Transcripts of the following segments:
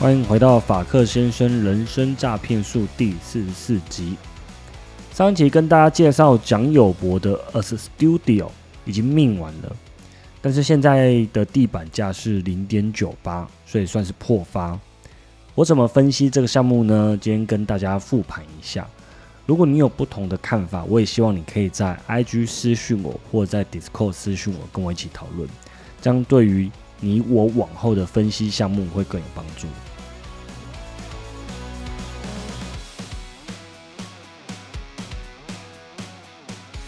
欢迎回到法克先生人生诈骗术第四十四集。上一集跟大家介绍蒋友柏的 As Studio 已经命完了，但是现在的地板价是零点九八，所以算是破发。我怎么分析这个项目呢？今天跟大家复盘一下。如果你有不同的看法，我也希望你可以在 IG 私讯我，或在 Discord 私讯我，跟我一起讨论，这样对于你我往后的分析项目会更有帮助。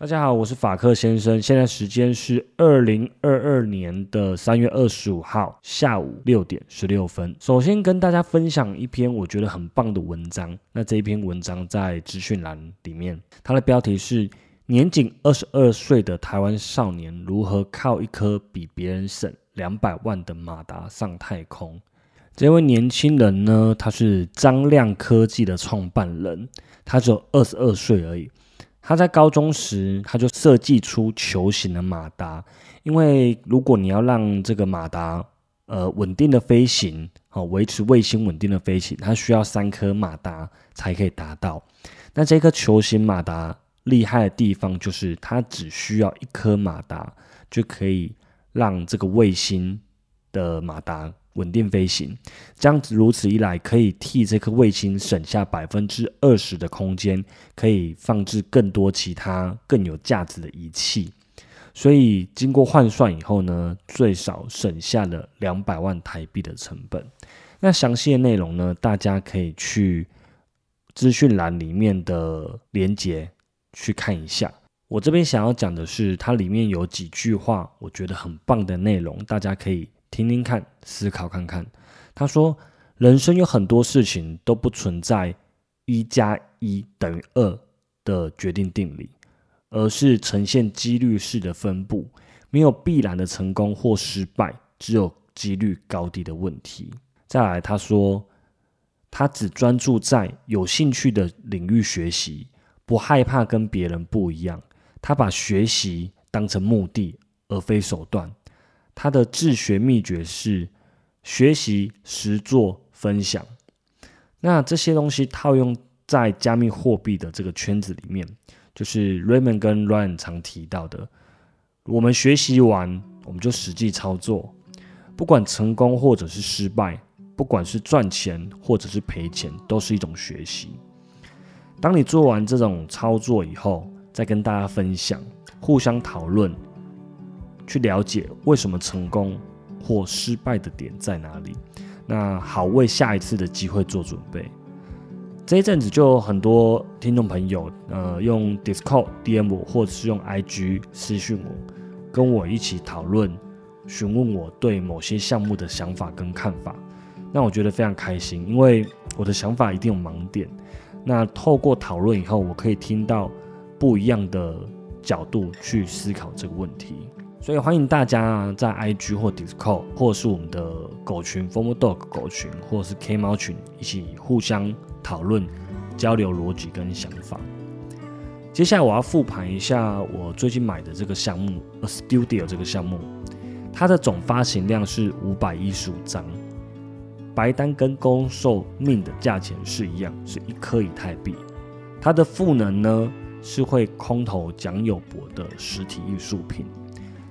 大家好，我是法克先生。现在时间是二零二二年的三月二十五号下午六点十六分。首先跟大家分享一篇我觉得很棒的文章。那这一篇文章在资讯栏里面，它的标题是“年仅二十二岁的台湾少年如何靠一颗比别人省两百万的马达上太空”。这位年轻人呢，他是张亮科技的创办人，他只有二十二岁而已。他在高中时，他就设计出球形的马达，因为如果你要让这个马达呃稳定的飞行，好维持卫星稳定的飞行，它需要三颗马达才可以达到。那这颗球形马达厉害的地方，就是它只需要一颗马达就可以让这个卫星的马达。稳定飞行，这样子如此一来，可以替这颗卫星省下百分之二十的空间，可以放置更多其他更有价值的仪器。所以经过换算以后呢，最少省下了两百万台币的成本。那详细的内容呢，大家可以去资讯栏里面的连接去看一下。我这边想要讲的是，它里面有几句话，我觉得很棒的内容，大家可以。听听看，思考看看。他说：“人生有很多事情都不存在一加一等于二的决定定理，而是呈现几率式的分布，没有必然的成功或失败，只有几率高低的问题。”再来，他说：“他只专注在有兴趣的领域学习，不害怕跟别人不一样。他把学习当成目的，而非手段。”他的自学秘诀是学习、实做、分享。那这些东西套用在加密货币的这个圈子里面，就是 Raymond 跟 Ryan 常提到的：我们学习完，我们就实际操作，不管成功或者是失败，不管是赚钱或者是赔钱，都是一种学习。当你做完这种操作以后，再跟大家分享，互相讨论。去了解为什么成功或失败的点在哪里，那好为下一次的机会做准备。这一阵子就很多听众朋友，呃，用 Discord DM，或者是用 IG 私讯我，跟我一起讨论，询问我对某些项目的想法跟看法。那我觉得非常开心，因为我的想法一定有盲点。那透过讨论以后，我可以听到不一样的角度去思考这个问题。所以欢迎大家在 IG 或 Discord，或是我们的狗群 Form Dog 狗群，或是 K 猫群，一起互相讨论、交流逻辑跟想法。接下来我要复盘一下我最近买的这个项目 A Studio 这个项目，它的总发行量是五百一十五张，白单跟公售命的价钱是一样，是一颗以太币。它的赋能呢是会空投蒋友柏的实体艺术品。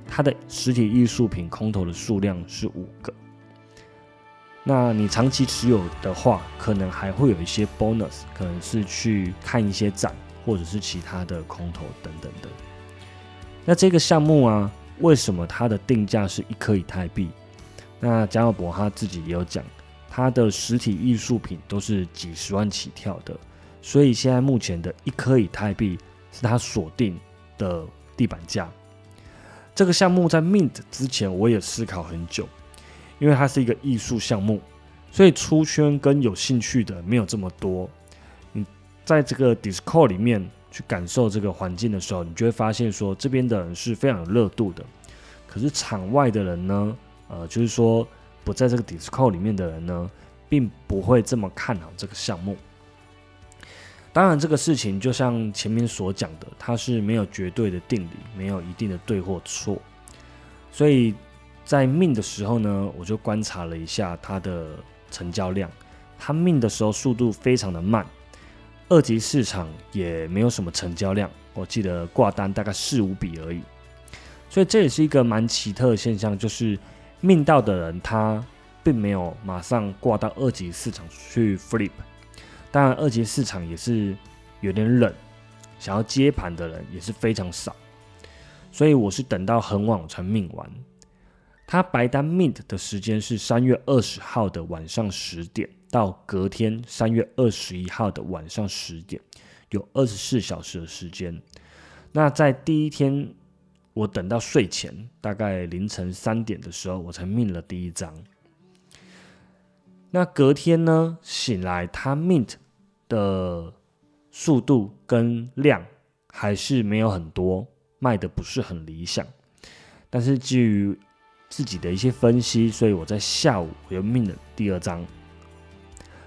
它的实体艺术品空投的数量是五个，那你长期持有的话，可能还会有一些 bonus，可能是去看一些展，或者是其他的空投等等的。那这个项目啊，为什么它的定价是一颗以太币？那江耀博他自己也有讲，他的实体艺术品都是几十万起跳的，所以现在目前的一颗以太币是他锁定的地板价。这个项目在 Mint 之前，我也思考很久，因为它是一个艺术项目，所以出圈跟有兴趣的没有这么多。你在这个 Discord 里面去感受这个环境的时候，你就会发现说这边的人是非常有热度的。可是场外的人呢，呃，就是说不在这个 Discord 里面的人呢，并不会这么看好这个项目。当然，这个事情就像前面所讲的，它是没有绝对的定理，没有一定的对或错。所以在命的时候呢，我就观察了一下它的成交量，它命的时候速度非常的慢，二级市场也没有什么成交量，我记得挂单大概四五笔而已。所以这也是一个蛮奇特的现象，就是命到的人他并没有马上挂到二级市场去 flip。当然，二级市场也是有点冷，想要接盘的人也是非常少，所以我是等到很晚才命完。他白单 mint 的时间是三月二十号的晚上十点到隔天三月二十一号的晚上十点，有二十四小时的时间。那在第一天，我等到睡前大概凌晨三点的时候，我才命了第一张。那隔天呢？醒来，它 mint 的速度跟量还是没有很多，卖的不是很理想。但是基于自己的一些分析，所以我在下午我又命了第二张。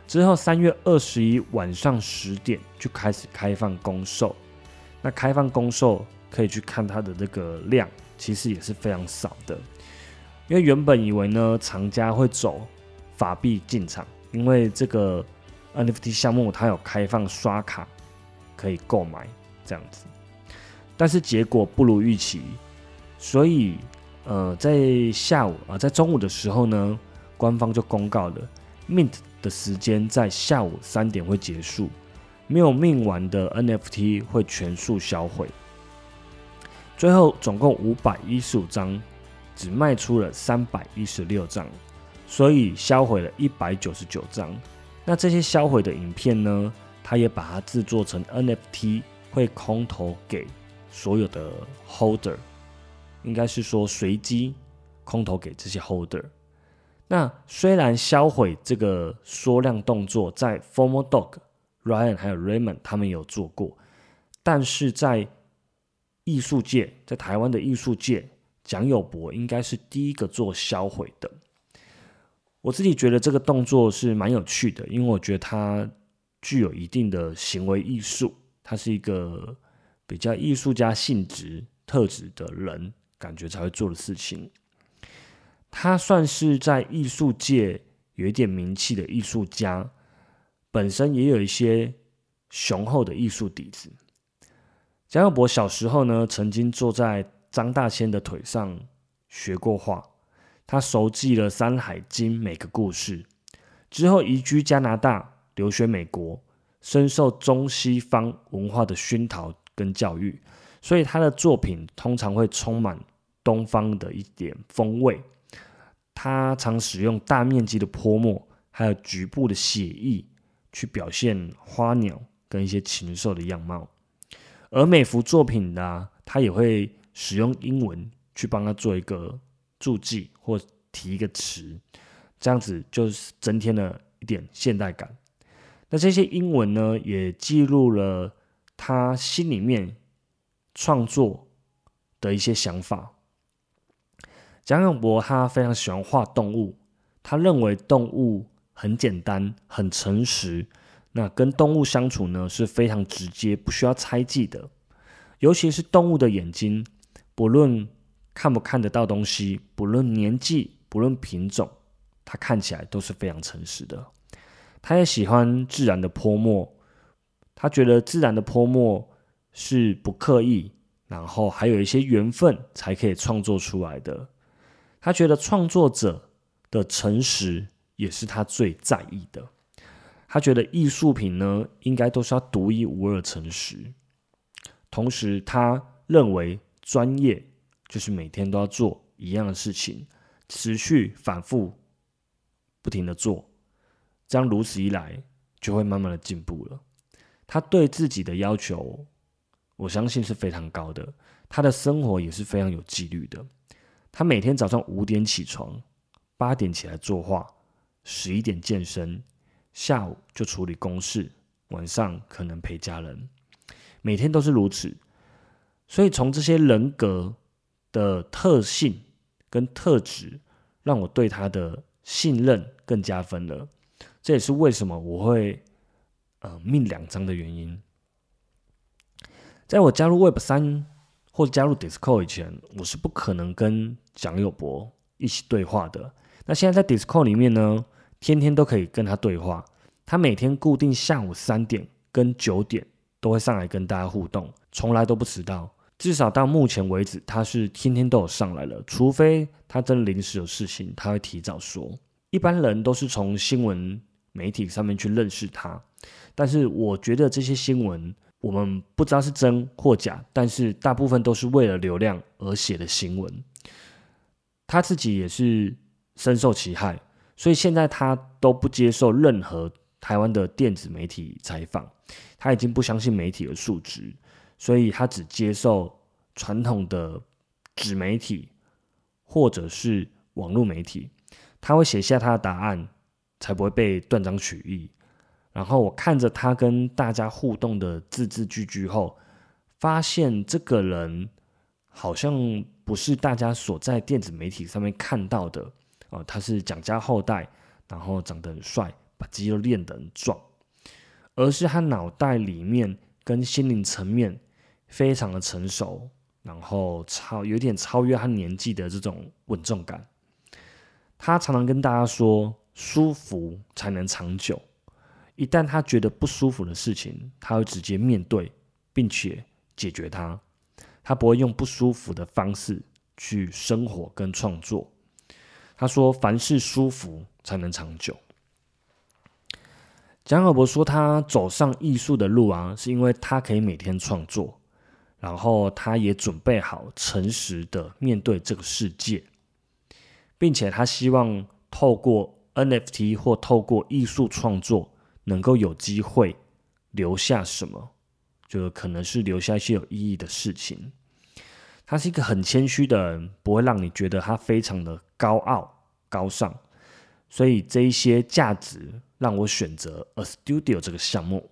之后三月二十一晚上十点就开始开放公售。那开放公售可以去看它的这个量，其实也是非常少的。因为原本以为呢，厂家会走。法币进场，因为这个 NFT 项目它有开放刷卡可以购买这样子，但是结果不如预期，所以呃在下午啊在中午的时候呢，官方就公告了 mint 的时间在下午三点会结束，没有 mint 完的 NFT 会全数销毁，最后总共五百一十五张，只卖出了三百一十六张。所以销毁了一百九十九张。那这些销毁的影片呢？他也把它制作成 NFT，会空投给所有的 holder，应该是说随机空投给这些 holder。那虽然销毁这个缩量动作在 Formal Dog、Ryan 还有 Raymond 他们有做过，但是在艺术界，在台湾的艺术界，蒋友柏应该是第一个做销毁的。我自己觉得这个动作是蛮有趣的，因为我觉得它具有一定的行为艺术，它是一个比较艺术家性质特质的人感觉才会做的事情。他算是在艺术界有一点名气的艺术家，本身也有一些雄厚的艺术底子。蒋友柏小时候呢，曾经坐在张大千的腿上学过画。他熟记了《山海经》每个故事，之后移居加拿大，留学美国，深受中西方文化的熏陶跟教育，所以他的作品通常会充满东方的一点风味。他常使用大面积的泼墨，还有局部的写意，去表现花鸟跟一些禽兽的样貌。而每幅作品呢，他也会使用英文去帮他做一个。注记或提一个词，这样子就是增添了一点现代感。那这些英文呢，也记录了他心里面创作的一些想法。蒋永博他非常喜欢画动物，他认为动物很简单、很诚实。那跟动物相处呢是非常直接，不需要猜忌的。尤其是动物的眼睛，不论。看不看得到东西，不论年纪，不论品种，它看起来都是非常诚实的。他也喜欢自然的泼墨，他觉得自然的泼墨是不刻意，然后还有一些缘分才可以创作出来的。他觉得创作者的诚实也是他最在意的。他觉得艺术品呢，应该都是要独一无二、诚实。同时，他认为专业。就是每天都要做一样的事情，持续反复不停的做，这样如此一来就会慢慢的进步了。他对自己的要求，我相信是非常高的。他的生活也是非常有纪律的。他每天早上五点起床，八点起来作画，十一点健身，下午就处理公事，晚上可能陪家人，每天都是如此。所以从这些人格的特性跟特质，让我对他的信任更加分了。这也是为什么我会呃命两张的原因。在我加入 Web 三或加入 Discord 以前，我是不可能跟蒋友博一起对话的。那现在在 Discord 里面呢，天天都可以跟他对话。他每天固定下午三点跟九点都会上来跟大家互动，从来都不迟到。至少到目前为止，他是天天都有上来了。除非他真临时有事情，他会提早说。一般人都是从新闻媒体上面去认识他，但是我觉得这些新闻我们不知道是真或假，但是大部分都是为了流量而写的新闻。他自己也是深受其害，所以现在他都不接受任何台湾的电子媒体采访，他已经不相信媒体的数值。所以他只接受传统的纸媒体或者是网络媒体，他会写下他的答案，才不会被断章取义。然后我看着他跟大家互动的字字句句后，发现这个人好像不是大家所在电子媒体上面看到的哦，他是蒋家后代，然后长得很帅，把肌肉练得很壮，而是他脑袋里面跟心灵层面。非常的成熟，然后超有点超越他年纪的这种稳重感。他常常跟大家说，舒服才能长久。一旦他觉得不舒服的事情，他会直接面对，并且解决它。他不会用不舒服的方式去生活跟创作。他说，凡事舒服才能长久。蒋尔博说，他走上艺术的路啊，是因为他可以每天创作。然后他也准备好诚实的面对这个世界，并且他希望透过 NFT 或透过艺术创作，能够有机会留下什么，就可能是留下一些有意义的事情。他是一个很谦虚的人，不会让你觉得他非常的高傲高尚，所以这一些价值让我选择 A Studio 这个项目。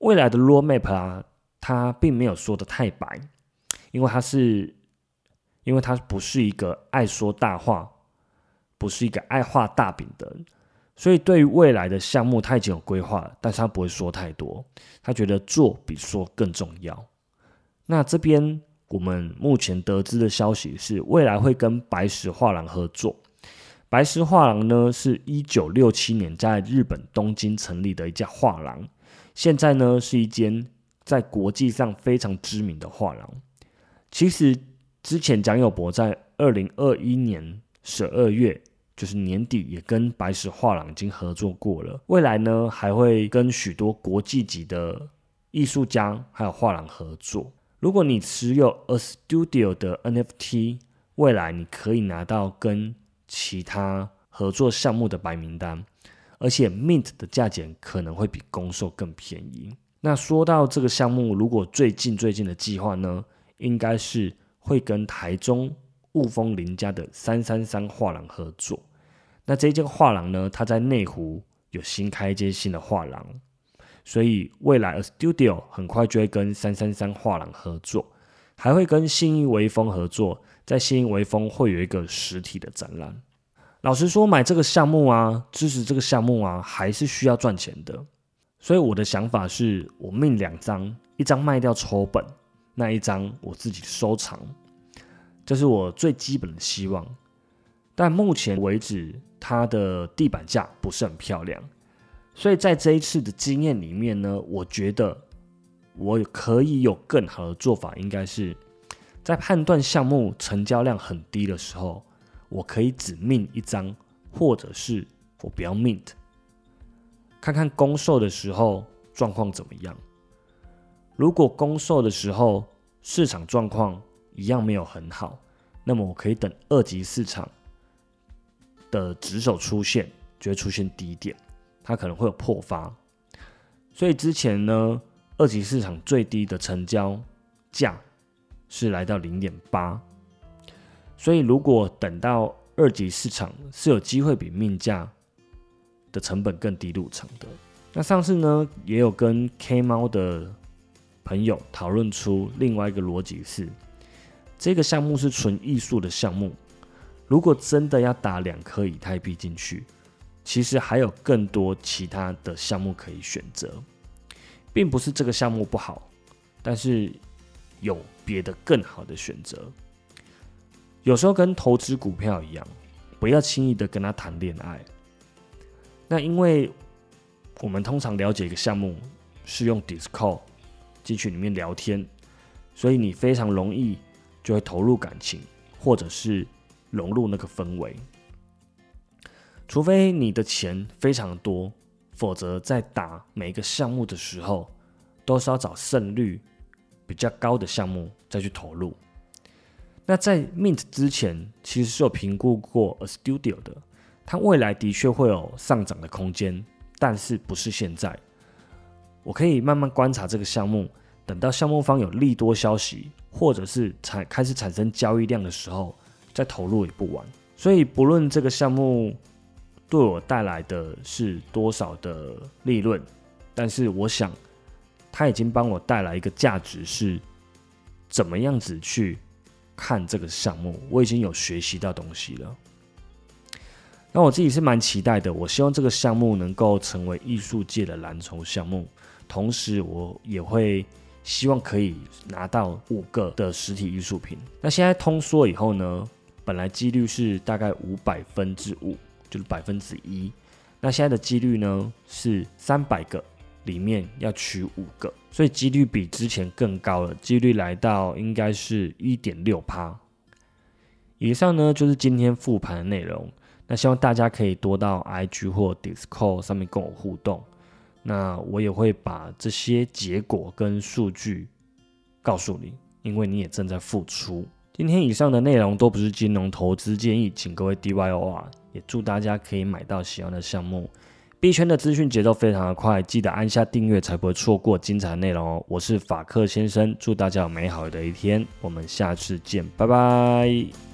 未来的 Roadmap 啊。他并没有说的太白，因为他是，因为他不是一个爱说大话，不是一个爱画大饼的人，所以对于未来的项目他已经有规划，但是他不会说太多，他觉得做比说更重要。那这边我们目前得知的消息是，未来会跟白石画廊合作。白石画廊呢，是一九六七年在日本东京成立的一家画廊，现在呢是一间。在国际上非常知名的画廊，其实之前蒋友柏在二零二一年十二月，就是年底也跟白石画廊已经合作过了。未来呢，还会跟许多国际级的艺术家还有画廊合作。如果你持有 A Studio 的 NFT，未来你可以拿到跟其他合作项目的白名单，而且 Mint 的价钱可能会比公售更便宜。那说到这个项目，如果最近最近的计划呢，应该是会跟台中雾峰林家的三三三画廊合作。那这间画廊呢，它在内湖有新开一间新的画廊，所以未来 A Studio 很快就会跟三三三画廊合作，还会跟信义微风合作，在信义微风会有一个实体的展览。老实说，买这个项目啊，支持这个项目啊，还是需要赚钱的。所以我的想法是，我命两张，一张卖掉抽本，那一张我自己收藏，这是我最基本的希望。但目前为止，它的地板价不是很漂亮，所以在这一次的经验里面呢，我觉得我可以有更好的做法，应该是在判断项目成交量很低的时候，我可以只命一张，或者是我不要 mint。看看公售的时候状况怎么样。如果公售的时候市场状况一样没有很好，那么我可以等二级市场的指手出现，就会出现低点，它可能会有破发。所以之前呢，二级市场最低的成交价是来到零点八。所以如果等到二级市场是有机会比命价。的成本更低入场的，那上次呢，也有跟 K 猫的朋友讨论出另外一个逻辑是，这个项目是纯艺术的项目，如果真的要打两颗以太币进去，其实还有更多其他的项目可以选择，并不是这个项目不好，但是有别的更好的选择。有时候跟投资股票一样，不要轻易的跟他谈恋爱。那因为我们通常了解一个项目是用 Discord 进去里面聊天，所以你非常容易就会投入感情，或者是融入那个氛围。除非你的钱非常多，否则在打每一个项目的时候，都是要找胜率比较高的项目再去投入。那在 Mint 之前，其实是有评估过 A Studio 的，它未来的确会有上涨的空间。但是不是现在？我可以慢慢观察这个项目，等到项目方有利多消息，或者是产开始产生交易量的时候，再投入也不晚。所以不论这个项目对我带来的是多少的利润，但是我想它已经帮我带来一个价值，是怎么样子去看这个项目，我已经有学习到东西了。那我自己是蛮期待的，我希望这个项目能够成为艺术界的蓝筹项目，同时我也会希望可以拿到五个的实体艺术品。那现在通缩以后呢，本来几率是大概五百分之五，就是百分之一。那现在的几率呢是三百个里面要取五个，所以几率比之前更高了，几率来到应该是一点六趴。以上呢就是今天复盘的内容。那希望大家可以多到 IG 或 Discord 上面跟我互动，那我也会把这些结果跟数据告诉你，因为你也正在付出。今天以上的内容都不是金融投资建议，请各位 DYOR，也祝大家可以买到喜欢的项目。币圈的资讯节奏非常的快，记得按下订阅才不会错过精彩内容哦。我是法克先生，祝大家有美好的一天，我们下次见，拜拜。